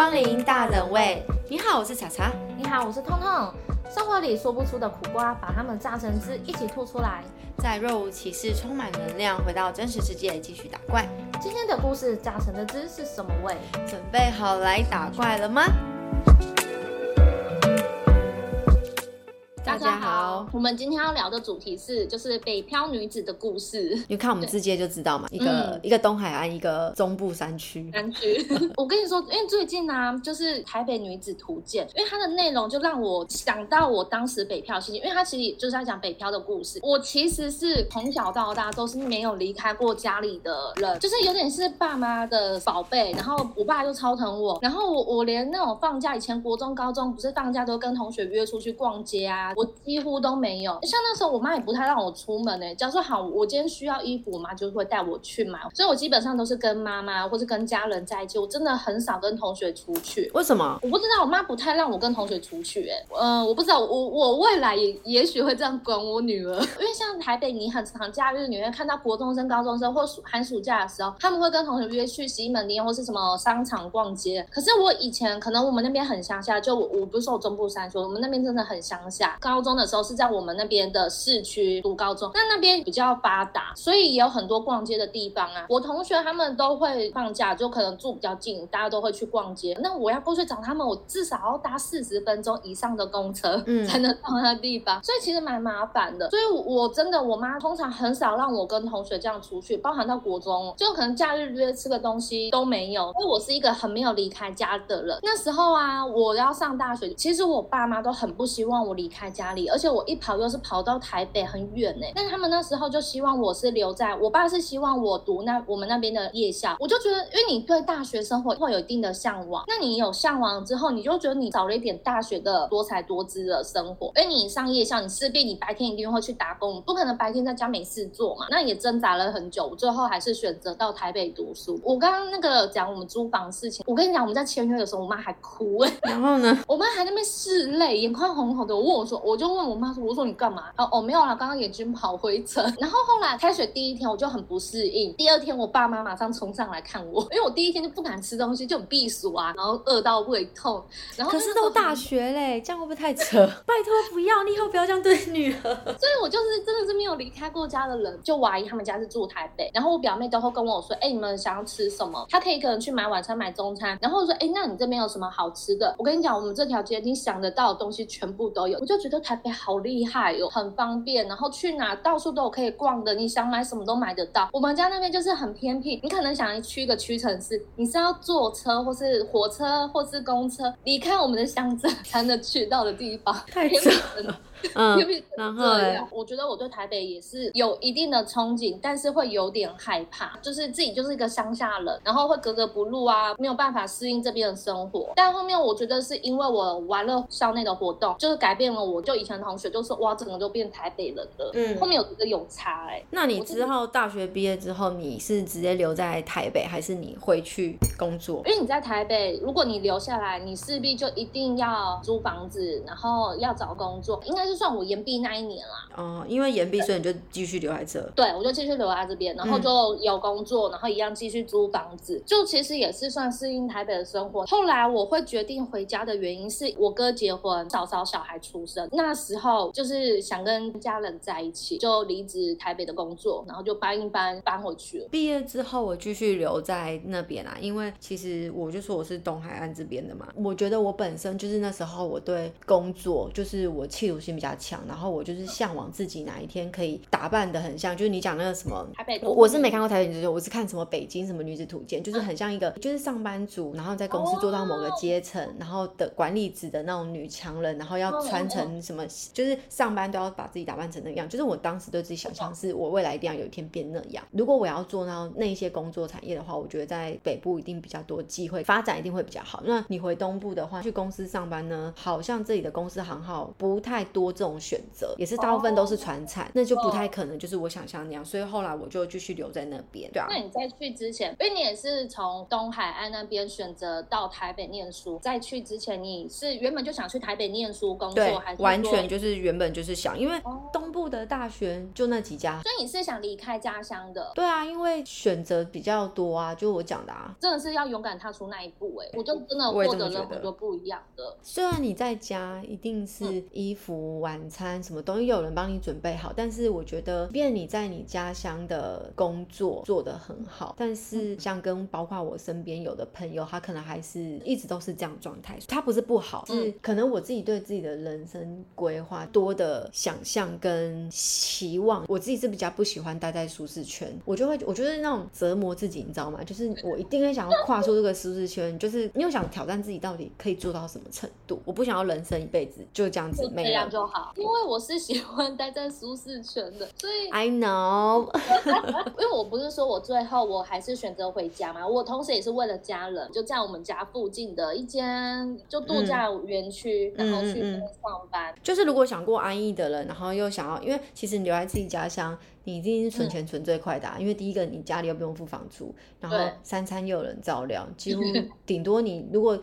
光临大人味。你好，我是茶茶。你好，我是痛痛。生活里说不出的苦瓜，把它们榨成汁，一起吐出来。在若无其事、充满能量，回到真实世界继续打怪。今天的故事榨成的汁是什么味？准备好来打怪了吗？好，我们今天要聊的主题是，就是北漂女子的故事。你看我们字界就知道嘛，一个一个东海岸，一个中部山区。山区，我跟你说，因为最近呢，就是台北女子图鉴，因为它的内容就让我想到我当时北漂心情，因为它其实就是在讲北漂的故事。我其实是从小到大都是没有离开过家里的人，就是有点是爸妈的宝贝。然后我爸就超疼我，然后我我连那种放假以前国中、高中不是放假都跟同学约出去逛街啊。我几乎都没有，像那时候我妈也不太让我出门呢。假如说好，我今天需要衣服，我妈就会带我去买，所以我基本上都是跟妈妈或是跟家人在一起，我真的很少跟同学出去。为什么？我不知道，我妈不太让我跟同学出去。哎，嗯，我不知道，我我未来也也许会这样管我女儿，因为像台北，你很常假日你会看到国中生、高中生或暑寒暑假的时候，他们会跟同学约去西门町或是什么商场逛街。可是我以前可能我们那边很乡下，就我我不是说中部山区，我们那边真的很乡下，高中的。时候是在我们那边的市区读高中，那那边比较发达，所以也有很多逛街的地方啊。我同学他们都会放假，就可能住比较近，大家都会去逛街。那我要过去找他们，我至少要搭四十分钟以上的公车，嗯，才能到那地方，所以其实蛮麻烦的。所以我真的，我妈通常很少让我跟同学这样出去，包含到国中，就可能假日约吃个东西都没有。因为我是一个很没有离开家的人。那时候啊，我要上大学，其实我爸妈都很不希望我离开家里，而且我一跑又是跑到台北很远呢，但他们那时候就希望我是留在，我爸是希望我读那我们那边的夜校，我就觉得，因为你对大学生活会有一定的向往，那你有向往之后，你就觉得你找了一点大学的多才多姿的生活，因为你上夜校，你势必你白天一定会去打工，不可能白天在家没事做嘛，那也挣扎了很久，最后还是选择到台北读书。我刚刚那个讲我们租房事情，我跟你讲，我们在签约的时候，我妈还哭哎，然后呢，我妈还在那边拭泪，眼眶红红的。我问我说，我就问我妈说。我说你干嘛？哦哦没有了，刚刚眼睛跑灰尘。然后后来开学第一天我就很不适应，第二天我爸妈马上冲上来看我，因为我第一天就不敢吃东西，就很避暑啊，然后饿到胃痛。然后可是都大学嘞，这样会不会太扯？拜托不要，你以后不要这样对女儿。所以我就是真的是没有离开过家的人。就我阿姨他们家是住台北，然后我表妹都会跟我说，哎，你们想要吃什么？她可以一个人去买晚餐、买中餐。然后说，哎，那你这边有什么好吃的？我跟你讲，我们这条街你想得到的东西全部都有。我就觉得台北好厉害哦，很。方便，然后去哪到处都有可以逛的，你想买什么都买得到。我们家那边就是很偏僻，你可能想去一个屈臣氏，你是要坐车或是火车或是公车离开我们的乡镇才能去到的地方，太远了。嗯，然后我觉得我对台北也是有一定的憧憬，但是会有点害怕，就是自己就是一个乡下人，然后会格格不入啊，没有办法适应这边的生活。但后面我觉得是因为我玩了校内的活动，就是改变了我，就以前同学就说哇，整个都变台北人了。嗯，后面有一个有差哎。那你之后大学毕业之后，你是直接留在台北，还是你回去工作？因为你在台北，如果你留下来，你势必就一定要租房子，然后要找工作，应该。就算我延毕那一年啦，哦，因为延毕，所以你就继续留在这。对，我就继续留在这边，然后就有工作，然后一样继续租房子，就其实也是算适应台北的生活。后来我会决定回家的原因是我哥结婚，早早小孩出生，那时候就是想跟家人在一起，就离职台北的工作，然后就搬一搬搬回去了。毕业之后我继续留在那边啊，因为其实我就说我是东海岸这边的嘛，我觉得我本身就是那时候我对工作就是我企图心。比较强，然后我就是向往自己哪一天可以打扮的很像，就是你讲那个什么台北，我是没看过台北女子图，我是看什么北京什么女子图鉴，就是很像一个就是上班族，然后在公司做到某个阶层，然后的管理职的那种女强人，然后要穿成什么，就是上班都要把自己打扮成那样，就是我当时对自己想象是我未来一定要有一天变那样。如果我要做到那些工作产业的话，我觉得在北部一定比较多机会，发展一定会比较好。那你回东部的话，去公司上班呢，好像这里的公司行号不太多。这种选择也是大部分都是传产，那就不太可能，就是我想象那样，所以后来我就继续留在那边，对啊。那你在去之前，因为你也是从东海岸那边选择到台北念书，在去之前你是原本就想去台北念书工作，还是完全就是原本就是想，因为东部的大学就那几家。所以你是想离开家乡的？对啊，因为选择比较多啊，就我讲的啊。真的是要勇敢踏出那一步哎，我就真的获得了很多不一样的。虽然你在家一定是衣服、晚餐什么东西有人帮你准备好，但是我觉得，即便你在你家乡的工作做得很好，但是像跟包括我身边有的朋友，他可能还是一直都是这样状态。他不是不好，是可能我自己对自己的人生规划多的想象跟期望，我自己是比较不喜欢待在舒适圈，我就会我觉得那种折磨自己，你知道吗？就是我一定会想要跨出这个舒适圈，就是你又想挑战自己到底可以做到什么程度。我不想要人生一辈子就这样子，这样就好。因为我是喜欢待在舒适圈的，所以 I know。因为我不是说我最后我还是选择回家嘛，我同时也是为了家人，就在我们家附近的一间就度假园区，然后去上班。就是如果想过安逸的人，然后又想要，因为其实你留在自己家乡。你一定是存钱存最快的，因为第一个你家里又不用付房租，然后三餐又有人照料，几乎 顶多你如果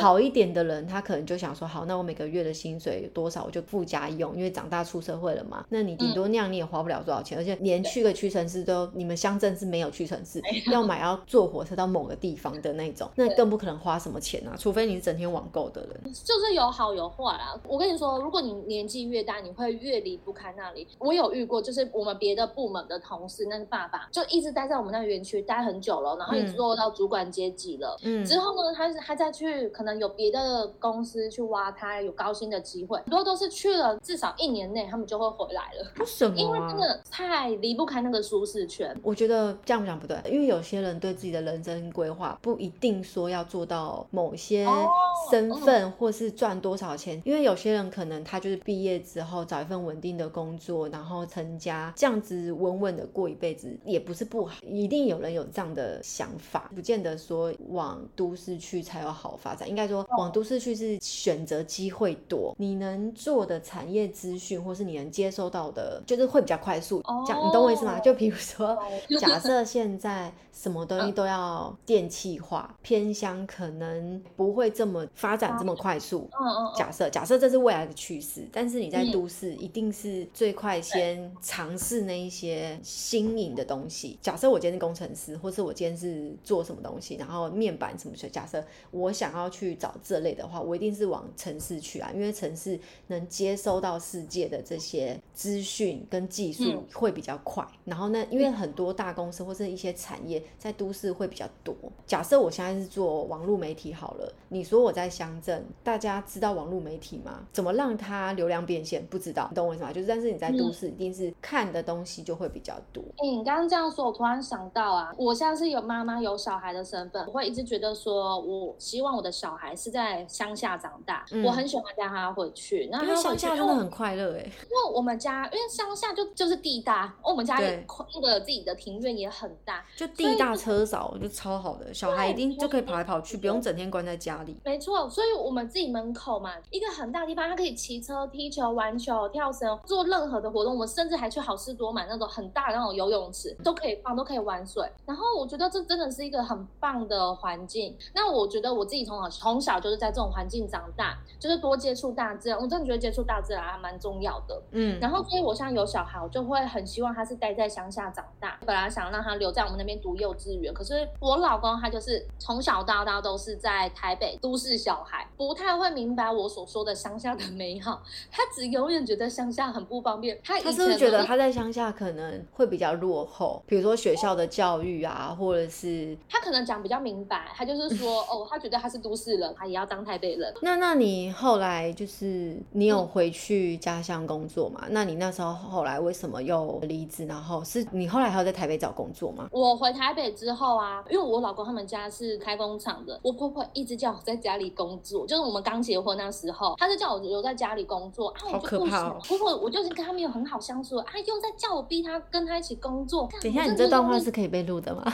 好一点的人，他可能就想说，好，那我每个月的薪水有多少，我就付家用，因为长大出社会了嘛，那你顶多那样你也花不了多少钱，而且连去个屈臣氏都，你们乡镇是没有屈臣氏，要买要坐火车到某个地方的那种，那更不可能花什么钱啊，除非你是整天网购的人。就是有好有坏啦，我跟你说，如果你年纪越大，你会越离不开那里。我有遇过，就是我们。别的部门的同事，那个爸爸就一直待在我们那个园区待很久了，然后一直做到主管阶级了。嗯，之后呢，他他再去可能有别的公司去挖他，有高薪的机会，很多都是去了至少一年内，他们就会回来了。为什么？因为真的太离不开那个舒适圈。我觉得这样讲不对，因为有些人对自己的人生规划不一定说要做到某些身份或是赚多少钱，因为有些人可能他就是毕业之后找一份稳定的工作，然后成家这样。这样子稳稳的过一辈子也不是不好，一定有人有这样的想法，不见得说往都市去才有好发展。应该说往都市去是选择机会多，你能做的产业资讯或是你能接收到的，就是会比较快速。这样你懂我意思吗？就比如说，假设 现在什么东西都要电气化，偏乡可能不会这么发展这么快速。嗯嗯。假设假设这是未来的趋势，但是你在都市一定是最快先尝试。那一些新颖的东西，假设我今天是工程师，或是我今天是做什么东西，然后面板什么的，假设我想要去找这类的话，我一定是往城市去啊，因为城市能接收到世界的这些资讯跟技术会比较快。然后呢，因为很多大公司或者一些产业在都市会比较多。假设我现在是做网络媒体好了，你说我在乡镇，大家知道网络媒体吗？怎么让它流量变现？不知道，你懂我意思吗？就是，但是你在都市一定是看的东。西就会比较多。哎，你刚刚这样说，我突然想到啊，我现在是有妈妈有小孩的身份，我会一直觉得说，我希望我的小孩是在乡下长大，我很喜欢带他回去。那乡下真的很快乐哎，因为我们家因为乡下就就是地大，我们家那个自己的庭院也很大，就地大车少，就超好的，小孩一定就可以跑来跑去，不用整天关在家里。没错，所以我们自己门口嘛，一个很大地方，他可以骑车、踢球、玩球、跳绳，做任何的活动。我们甚至还去好事多。多买那种很大的那种游泳池，都可以放，都可以玩水。然后我觉得这真的是一个很棒的环境。那我觉得我自己从小从小就是在这种环境长大，就是多接触大自然。我真的觉得接触大自然还蛮重要的。嗯。然后所以我现在有小孩，我就会很希望他是待在乡下长大。本来想让他留在我们那边读幼稚园，可是我老公他就是从小到大都是在台北都市小孩，不太会明白我所说的乡下的美好。他只永远觉得乡下很不方便。他他是不是觉得他在乡？下可能会比较落后，比如说学校的教育啊，或者是他可能讲比较明白，他就是说 哦，他觉得他是都市人，他也要当台北人。那那你后来就是你有回去家乡工作嘛？那你那时候后来为什么又离职？然后是你后来还要在台北找工作吗？我回台北之后啊，因为我老公他们家是开工厂的，我婆婆一直叫我在家里工作，就是我们刚结婚那时候，她就叫我留在家里工作啊，好可怕。婆婆，我就是跟他们有很好相处，啊，又在。叫我逼他跟他一起工作。等一下，你这段话是可以被录的吗？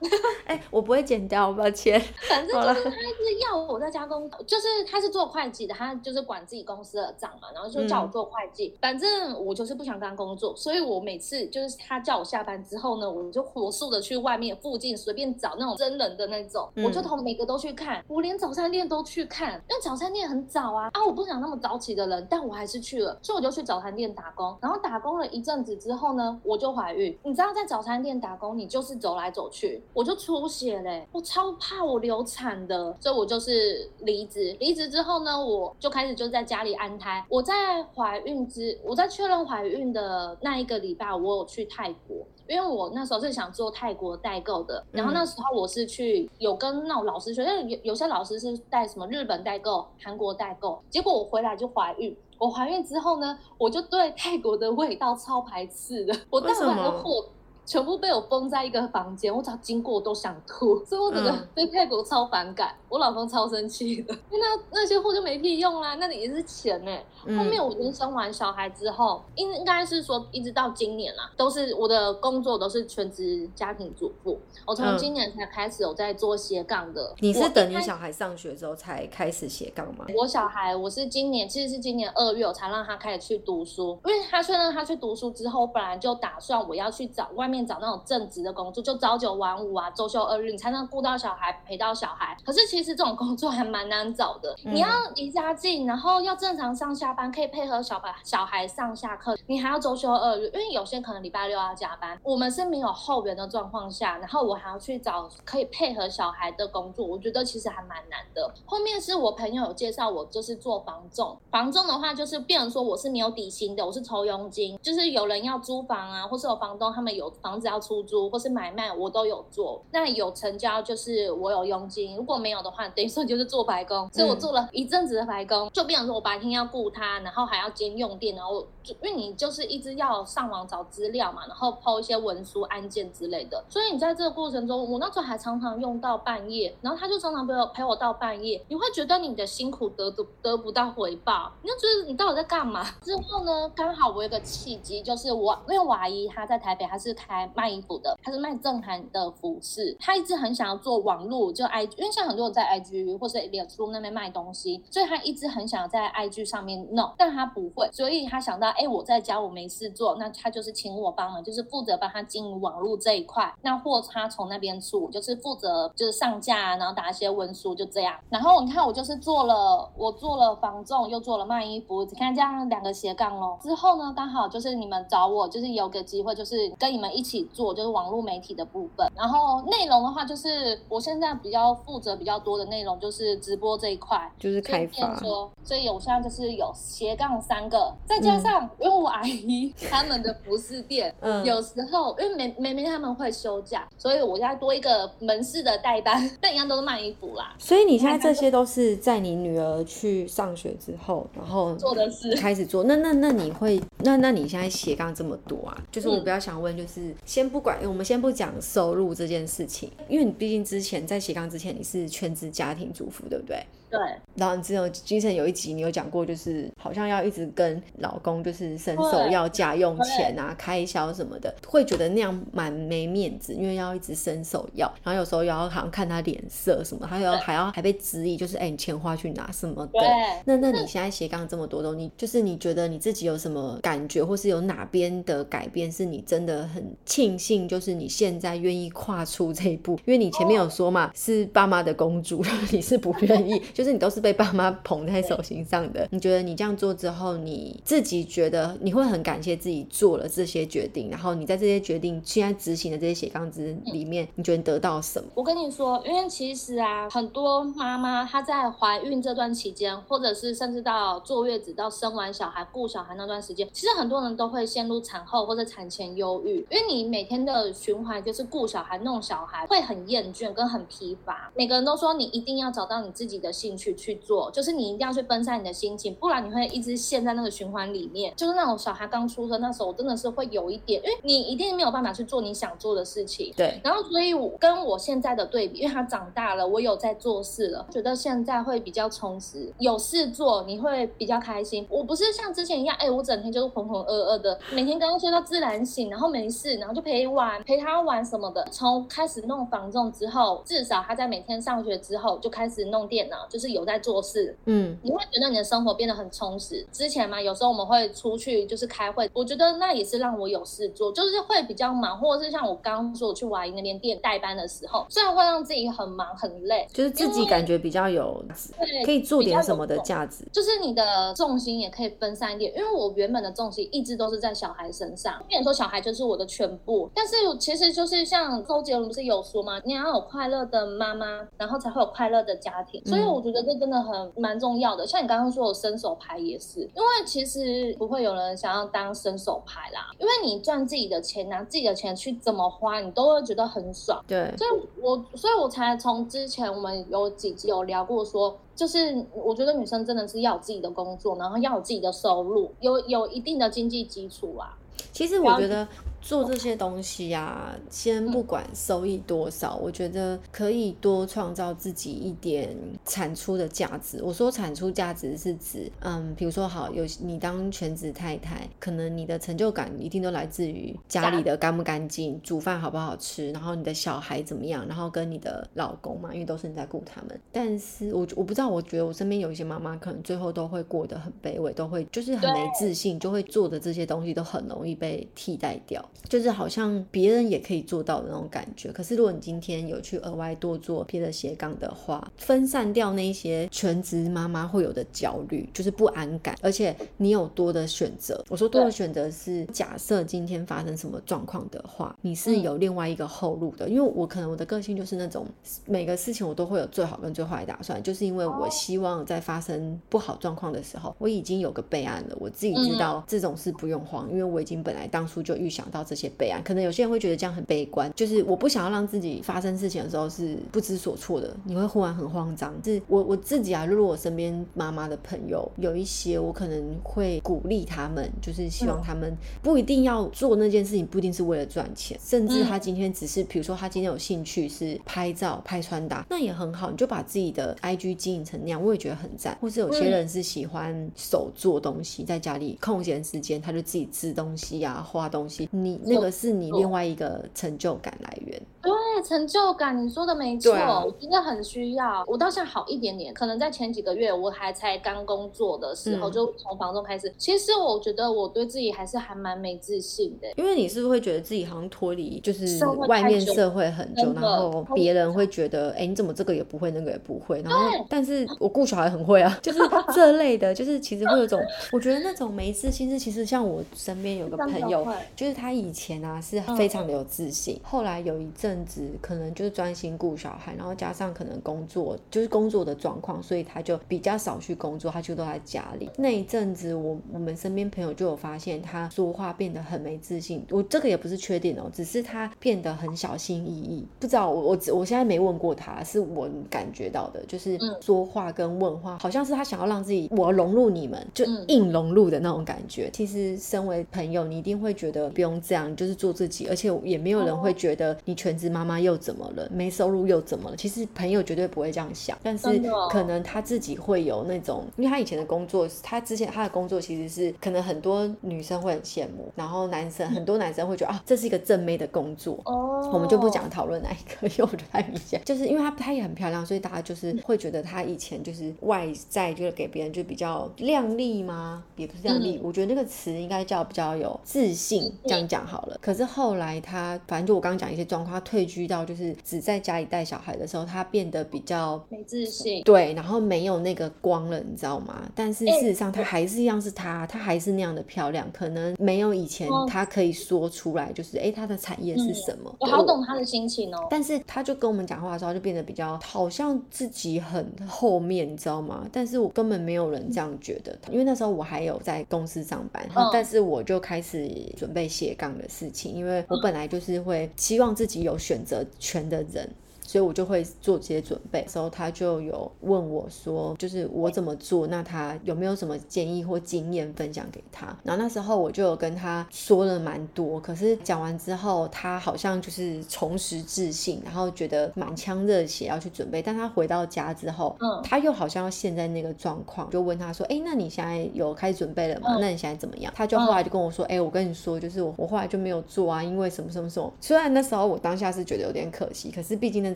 哎，我不会剪掉，抱歉。反正就是他一直要我在家工，就是他是做会计的，他就是管自己公司的账嘛，然后就叫我做会计。反正我就是不想干工作，所以我每次就是他叫我下班之后呢，我就火速的去外面附近随便找那种真人的那种，我就同每个都去看，我连早餐店都去看，因为早餐店很早啊啊，我不想那么早起的人，但我还是去了，所以我就去早餐店打工。然后打工了一阵子之后呢，我就怀孕。你知道在早餐店打工，你就是走来走去，我就出血嘞，我超怕我流产的，所以我就是离职。离职之后呢，我就开始就在家里安胎。我在怀孕之，我在确认怀孕的那一个礼拜，我有去泰国，因为我那时候是想做泰国代购的。然后那时候我是去有跟那种老师学，因为有有些老师是带什么日本代购、韩国代购，结果我回来就怀孕。我怀孕之后呢，我就对泰国的味道超排斥的。我带回来的货全部被我封在一个房间，我只要经过都想吐，所以我整个对泰国超反感。我老公超生气的，因为那那些货就没屁用啦，那里也是钱呢。后面我已经生完小孩之后，应应该是说一直到今年啦，都是我的工作都是全职家庭主妇。我从今年才开始有在做斜杠的。你是等你小孩上学之后才开始斜杠吗？我小孩我是今年其实是今年二月我才让他开始去读书，因为他确认他去读书之后，本来就打算我要去找外面找那种正职的工作，就朝九晚五啊，周休二日，你才能顾到小孩陪到小孩。可是其其实这种工作还蛮难找的，你要离家近，然后要正常上下班，可以配合小孩小孩上下课，你还要周休二日，因为有些可能礼拜六要加班。我们是没有后援的状况下，然后我还要去找可以配合小孩的工作，我觉得其实还蛮难的。后面是我朋友有介绍我，就是做房仲。房仲的话，就是变成说我是没有底薪的，我是抽佣金，就是有人要租房啊，或是有房东他们有房子要出租或是买卖，我都有做。那有成交就是我有佣金，如果没有的。话等于说就是做白工，所以我做了一阵子的白工，就变成说我白天要顾他，然后还要兼用电，然后就因为你就是一直要上网找资料嘛，然后抛一些文书案件之类的，所以你在这个过程中，我那时候还常常用到半夜，然后他就常常陪我陪我到半夜，你会觉得你的辛苦得得得不到回报，你就觉得你到底在干嘛？之后呢，刚好我有个契机，就是我因为我阿姨她在台北，她是开卖衣服的，他是卖正韩的服饰，他一直很想要做网络，就 I，因为像很多人在。IG 或者脸书那边卖东西，所以他一直很想要在 IG 上面弄，但他不会，所以他想到，哎，我在家我没事做，那他就是请我帮忙，就是负责帮他经营网络这一块。那货他从那边出，就是负责就是上架，然后打一些文书，就这样。然后你看我就是做了，我做了防重，又做了卖衣服，你看这样两个斜杠咯。之后呢，刚好就是你们找我，就是有个机会，就是跟你们一起做，就是网络媒体的部分。然后内容的话，就是我现在比较负责比较多。的内容就是直播这一块，就是开发。所以我现在就是有斜杠三个，再加上因为我阿姨 他们的服饰店，嗯，有时候因为梅梅梅他们会休假，所以我现在多一个门市的代班，但一样都是卖衣服啦。所以你现在这些都是在你女儿去上学之后，然后做的事开始做。那那那你会那那你现在斜杠这么多啊？就是我比较想问，就是先不管我们先不讲收入这件事情，因为你毕竟之前在斜杠之前你是全。职家庭主妇，对不对？对，然后你之前精神有一集，你有讲过，就是好像要一直跟老公就是伸手要家用钱啊、开销什么的，会觉得那样蛮没面子，因为要一直伸手要，然后有时候要好像看他脸色什么，还要还要还被质疑，就是哎，你钱花去哪什么的。那那你现在斜杠这么多东西就是你觉得你自己有什么感觉，或是有哪边的改变，是你真的很庆幸，就是你现在愿意跨出这一步，因为你前面有说嘛，是爸妈的公主，你是不愿意。就是你都是被爸妈捧在手心上的，你觉得你这样做之后，你自己觉得你会很感谢自己做了这些决定，然后你在这些决定现在执行的这些斜杠之里面，你觉得得到什么？我跟你说，因为其实啊，很多妈妈她在怀孕这段期间，或者是甚至到坐月子到生完小孩顾小孩那段时间，其实很多人都会陷入产后或者产前忧郁，因为你每天的循环就是顾小孩弄小孩，会很厌倦跟很疲乏。每个人都说你一定要找到你自己的兴。去去做，就是你一定要去分散你的心情，不然你会一直陷在那个循环里面。就是那种小孩刚出生那时候，我真的是会有一点，因为你一定没有办法去做你想做的事情。对。然后，所以我跟我现在的对比，因为他长大了，我有在做事了，觉得现在会比较充实，有事做，你会比较开心。我不是像之前一样，哎，我整天就是浑浑噩噩的，每天刚刚睡到自然醒，然后没事，然后就陪玩，陪他玩什么的。从开始弄房仲之后，至少他在每天上学之后就开始弄电脑，就是有在做事。嗯，你会觉得你的生活变得很充实。之前嘛，有时候我们会出去就是开会，我觉得那也是让我有事做，就是会比较忙，或者是像我刚刚说我去华营那边店代班的时候，虽然会让自己很忙很累，就是自己感觉比较有对可以做点什么的价值。就是你的重心也可以分散一点，因为我原本的重心一直都是在小孩身上，变成说小孩就是我的全部。但是其实就是像周杰伦不是有说吗？你要有快乐的妈妈，然后才会有快乐的家庭。所以我觉得这真的很蛮重要的。像你刚刚说的伸手牌也是，因为其实不会有人想要当伸手牌啦，因为你赚自己的钱，拿自己的钱去怎么花，你都会觉得很爽。对，所以我，所以我才从之前我们有几集有聊过说，就是我觉得女生真的是要有自己的工作，然后要有自己的收入，有有一定的经济基础啊。其实我觉得做这些东西啊，先不管收益多少，我觉得可以多创造自己一点产出的价值。我说产出价值是指，嗯，比如说好，有你当全职太太，可能你的成就感一定都来自于家里的干不干净，煮饭好不好吃，然后你的小孩怎么样，然后跟你的老公嘛，因为都是你在顾他们。但是我我不知道，我觉得我身边有一些妈妈，可能最后都会过得很卑微，都会就是很没自信，就会做的这些东西都很容易被替代掉，就是好像别人也可以做到的那种感觉。可是如果你今天有去额外多做别的斜杠的话，分散掉那一些全职妈妈会有的焦虑，就是不安感，而且你有多的选择。我说多的选择是，假设今天发生什么状况的话，你是有另外一个后路的。因为我可能我的个性就是那种每个事情我都会有最好跟最坏的打算，就是因为我希望在发生不好状况的时候，我已经有个备案了，我自己知道这种事不用慌，因为我已经本来当初就预想到这些备案。可能有些人会觉得这样很悲观，就是我不想要让自己发生事情的时候是不知所措的，你会忽然很慌张。是我我自己啊，如果我身边妈妈的朋友有一些，我可能会鼓励他们，就是希望他们不一定要做那件事情，不一定是为了赚钱，甚至他今天只是，比如说他今天有兴趣是拍照、拍穿搭，那也很好，你就把自己的 IG 经营成那样，我也觉得很赞。或是有些人是喜欢手做东西，在家里空闲时间他就自己织东西啊、画东西，你那个是你另外一个成就感来源。对，成就感，你说的没错，我真的很需要。我到现在好一点点，可能在前几个月我还才刚工作的时候，嗯就从房东开始。其实我觉得我对自己还是还蛮没自信的。因为你是不是会觉得自己好像脱离就是外面社会很久，然后别人会觉得，哎、你怎么这个也不会，那个也不会，然后但是我顾小孩很会啊，就是 这类的，就是其实会有种，我觉得那种没自信是，其实像我身边有个朋友就是他以前啊是非常的有自信，后来有一阵子可能就是专心顾小孩，然后加上可能工作就是工作的状况，所以他就比较少去工作，他就都在家里。那一阵子我我们身边朋友就有发现他说话变得很没自信，我这个也不是缺点哦，只是他变得很小心翼翼。不知道我我我现在没问过他，是我感觉到的，就是嗯说话跟问话，好像是他想要让自己我融入你们，就嗯硬融入的那种感觉。其实身为朋友，你一定会觉得不用这样，你就是做自己，而且也没有人会觉得你全职妈妈又怎么了，没收入又怎么了。其实朋友绝对不会这样想，但是可能他自己会有那种，因为他以前的工作，他之前他的工作其实是可能很多女生会很羡慕，然后男生很多男生会觉得啊，这是一个正妹的工作，哦，我们就不讲讨论哪一个，因为我觉得太明显。就是因为她她也很漂亮，所以大家就是会觉得她以前就是外在就是给别人就比较靓丽吗？也不是靓丽，嗯我觉得那个词应该叫比较有自信，这样讲好了。可是后来他反正就我刚刚讲一些状况，他退居到就是只在家里带小孩的时候，他变得比较没自信。对，然后没有那个光了，你知道吗？但是哎事实上，他还是一样是他，他还是那样的漂亮，可能没有以前他可以说出来，就是哎，他的产业是什么？我好懂他的心情哦。但是他就跟我们讲话的时候，就变得比较好像自己很后面，你知道吗？但是我根本没有人这样觉得，因为那时候我还有在公司上班，嗯但是我就开始准备斜杠的事情，因为我本来就是会希望自己有选择权的人。所以我就会做这些准备。时候他就有问我说，就是我怎么做，那他有没有什么建议或经验分享给他？然后那时候我就有跟他说了蛮多，可是讲完之后，他好像就是重拾自信，然后觉得满腔热血要去准备。但他回到家之后，嗯，他又好像要陷在那个状况，就问他说，哎，那你现在有开始准备了吗？那你现在怎么样？他就后来就跟我说，哎，我跟你说，就是我我后来就没有做啊，因为什么什么什么。虽然那时候我当下是觉得有点可惜，可是毕竟那是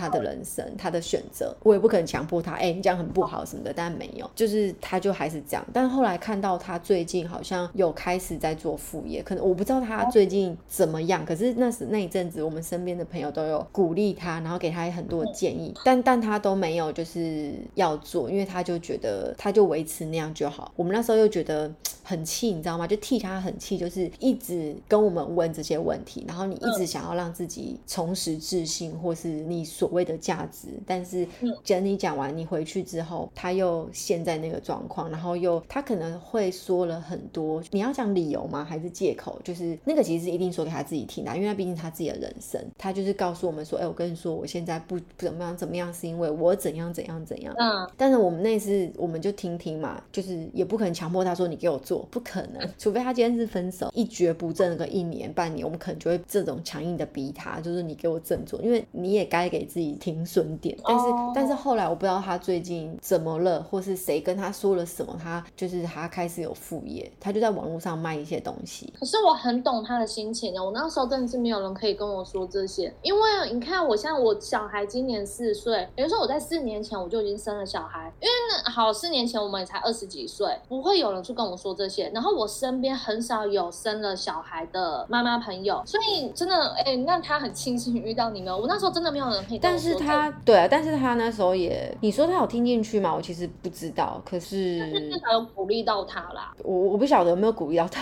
他的人生，他的选择，我也不可能强迫他，哎，你这样很不好什么的。但没有，就是他就还是这样。但后来看到他最近好像有开始在做副业，可能我不知道他最近怎么样。可是那时那一阵子，我们身边的朋友都有鼓励他，然后给他很多建议，但但他都没有就是要做，因为他就觉得他就维持那样就好。我们那时候又觉得。很气，你知道吗？就替他很气，就是一直跟我们问这些问题，然后你一直想要让自己重拾自信，或是你所谓的价值。但是，等你讲完，你回去之后，他又陷在那个状况，然后又他可能会说了很多。你要讲理由吗？还是借口？就是那个其实是一定说给他自己听的，因为他毕竟他自己的人生，他就是告诉我们说：“哎，我跟你说，我现在不怎么样怎么样，是因为我怎样怎样怎样。”嗯。但是我们那次我们就听听嘛，就是也不可能强迫他说你给我做。不可能，除非他今天是分手，一蹶不振个一年半年，我们可能就会这种强硬的逼他，就是你给我振作，因为你也该给自己停损点。但是，但是后来我不知道他最近怎么了，或是谁跟他说了什么，他就是他开始有副业，他就在网络上卖一些东西。可是我很懂他的心情啊，我那时候真的是没有人可以跟我说这些，因为你看我现在我小孩今年四岁，比如说我在四年前我就已经生了小孩，因为那好四年前我们也才二十几岁，不会有人去跟我说这些。然后我身边很少有生了小孩的妈妈朋友，所以真的，哎，那他很庆幸遇到你们。我那时候真的没有人可以。但是他对啊，但是他那时候也，你说他有听进去吗？我其实不知道。可是至少有鼓励到他啦。我我不晓得有没有鼓励到他，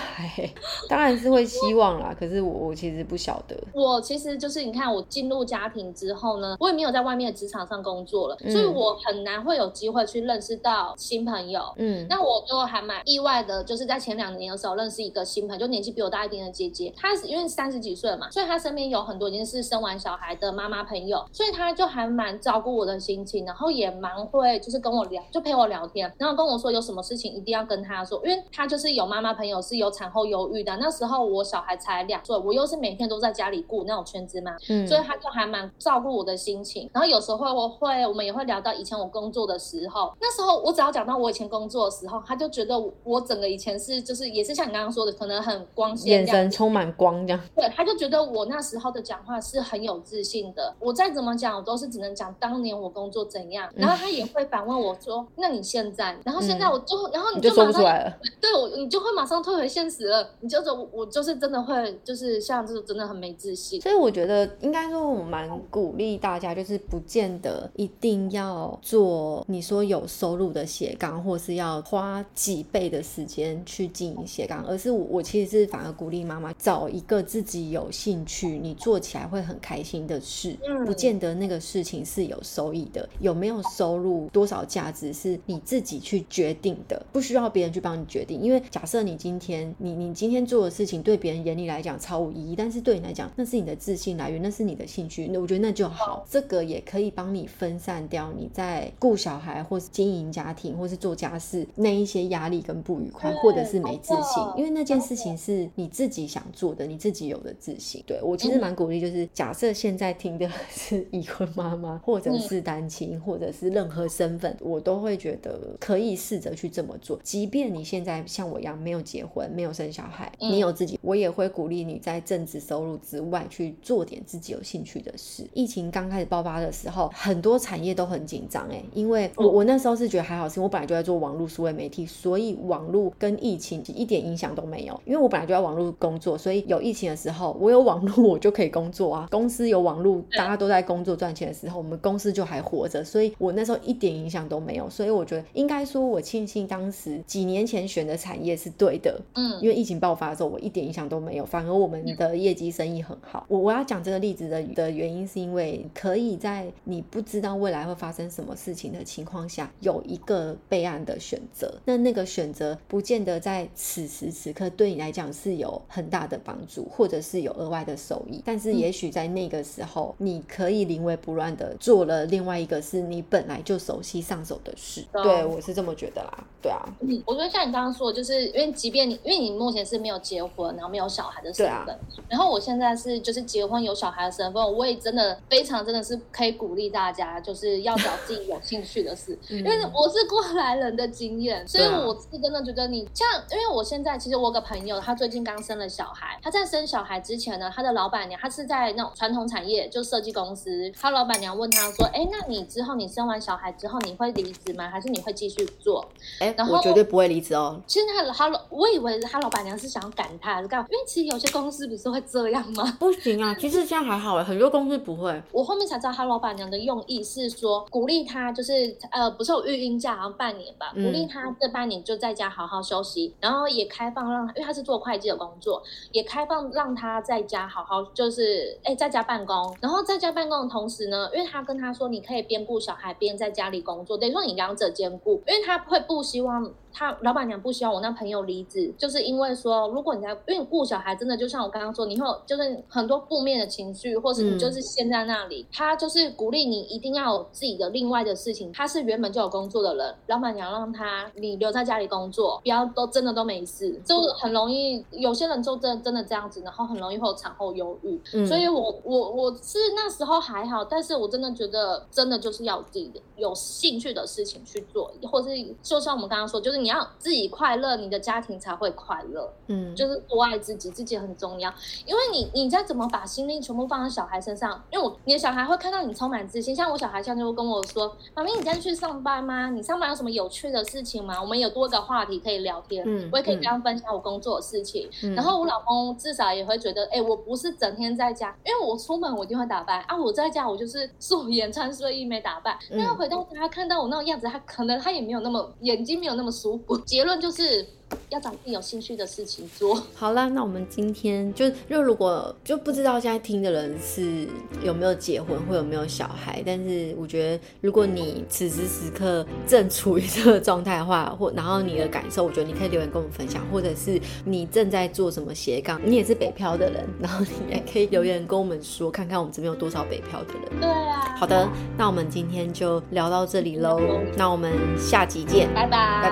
当然是会希望啦。可是我我其实不晓得。我其实就是你看，我进入家庭之后呢，我也没有在外面的职场上工作了，所以我很难会有机会去认识到新朋友。嗯，那我就还蛮意外的，就是在。前两年的时候认识一个新朋友，就年纪比我大一点的姐姐。她是因为三十几岁了嘛，所以她身边有很多已经是生完小孩的妈妈朋友，所以她就还蛮照顾我的心情，然后也蛮会就是跟我聊，就陪我聊天，然后跟我说有什么事情一定要跟她说，因为她就是有妈妈朋友是有产后忧郁的。那时候我小孩才两岁，我又是每天都在家里顾那种圈子嘛，所以她就还蛮照顾我的心情。然后有时候我会，我们也会聊到以前我工作的时候，那时候我只要讲到我以前工作的时候，她就觉得我整个以前是。就是也是像你刚刚说的，可能很光鲜，眼神充满光这样。对，他就觉得我那时候的讲话是很有自信的。我再怎么讲，我都是只能讲当年我工作怎样。然后他也会反问我说：“那你现在？”然后现在我就，然后你就说不出来了。对我，你就会马上退回现实了。你就走我，就是真的会，就是像这种真的很没自信。所以我觉得应该说，我蛮鼓励大家，就是不见得一定要做你说有收入的斜杠，或是要花几倍的时间去。经营斜杠，而是我我其实是反而鼓励妈妈找一个自己有兴趣、你做起来会很开心的事，不见得那个事情是有收益的，有没有收入、多少价值是你自己去决定的，不需要别人去帮你决定。因为假设你今天你你今天做的事情对别人眼里来讲超无意义，但是对你来讲那是你的自信来源，那是你的兴趣，那我觉得那就好。这个也可以帮你分散掉你在顾小孩或是经营家庭或是做家事那一些压力跟不愉快，或者是。没自信，因为那件事情是你自己想做的，你自己有的自信。对我其实蛮鼓励，就是假设现在听的 是已婚妈妈，或者是单亲，或者是任何身份，我都会觉得可以试着去这么做。即便你现在像我一样没有结婚，没有生小孩，你有自己，我也会鼓励你在正职收入之外去做点自己有兴趣的事。疫情刚开始爆发的时候，很多产业都很紧张哎，因为我我那时候是觉得还好，是我本来就在做网络数位媒体，所以网络跟疫情。一点影响都没有，因为我本来就在网络工作，所以有疫情的时候，我有网络我就可以工作啊。公司有网络，大家都在工作赚钱的时候，我们公司就还活着，所以我那时候一点影响都没有。所以我觉得应该说，我庆幸当时几年前选的产业是对的，嗯，因为疫情爆发的时候，我一点影响都没有，反而我们的业绩生意很好。我我要讲这个例子的的原因，是因为可以在你不知道未来会发生什么事情的情况下，有一个备案的选择。那那个选择不见。见得在此时此刻对你来讲是有很大的帮助，或者是有额外的收益。但是也许在那个时候，你可以临危不乱的做了另外一个是你本来就熟悉上手的事。对我是这么觉得啦。对啊，嗯，我觉得像你刚刚说的，就是因为即便你因为你目前是没有结婚，然后没有小孩的身份，然后我现在是就是结婚有小孩的身份，我也真的非常真的是可以鼓励大家，就是要找自己有兴趣的事，因为我是过来人的经验，所以我是真的觉得你像，因为我现在其实我有个朋友，他最近刚生了小孩，他在生小孩之前呢，他的老板娘他是在那种传统产业，就设计公司，他老板娘问他说，哎，那你之后你生完小孩之后你会离职吗？还是你会继续做？哎，我绝对不会离职哦。其实他他老，我以为他老板娘是想要赶他，干因为其实有些公司不是会这样吗？不行啊，其实这样还好哎，很多公司不会。我后面才知道他老板娘的用意是说鼓励他，就是呃，不是有育婴假，好像半年吧，鼓励他这半年就在家好好休息，然后也开放让，因为他是做会计的工作，也开放让他在家好好就是哎在家办公，然后在家办公的同时呢，因为他跟他说你可以边顾小孩边在家里工作，等于说你两者兼顾，因为他会不希望。他老板娘不希望我那朋友离职，就是因为说，如果你在因为顾小孩，真的就像我刚刚说，你会就是很多负面的情绪，或是你就是陷在那里。他就是鼓励你一定要有自己的另外的事情。他是原本就有工作的人，老板娘让他你留在家里工作，不要都真的都没事，就很容易有些人就真真的这样子，然后很容易会有产后忧郁。所以我我我是那时候还好，但是我真的觉得真的就是要自己的有兴趣的事情去做，或是就像我们刚刚说，就是。你要自己快乐，你的家庭才会快乐。嗯，就是多爱自己，自己很重要。因为你，你再怎么把心力全部放在小孩身上，因为我你的小孩会看到你充满自信。像我小孩现在就跟我说：“妈咪，你今天去上班吗？你上班有什么有趣的事情吗？我们有多个话题可以聊天。嗯，我也可以跟他分享我工作的事情。然后我老公至少也会觉得，哎，我不是整天在家，因为我出门我一定会打扮啊。我在家我就是素颜穿睡衣没打扮。那回到家看到我那种样子，他可能他也没有那么眼睛没有那么舒服。结论就是。要找自己有兴趣的事情做。好啦，那我们今天就就如果就不知道现在听的人是有没有结婚或有没有小孩，但是我觉得如果你此时此刻正处于这个状态的话，或然后你的感受，我觉得你可以留言跟我们分享，或者是你正在做什么斜杠，你也是北漂的人，然后你也可以留言跟我们说，看看我们这边有多少北漂的人。对啊。好的，那我们今天就聊到这里喽，那我们下集见，拜拜，拜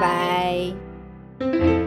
拜。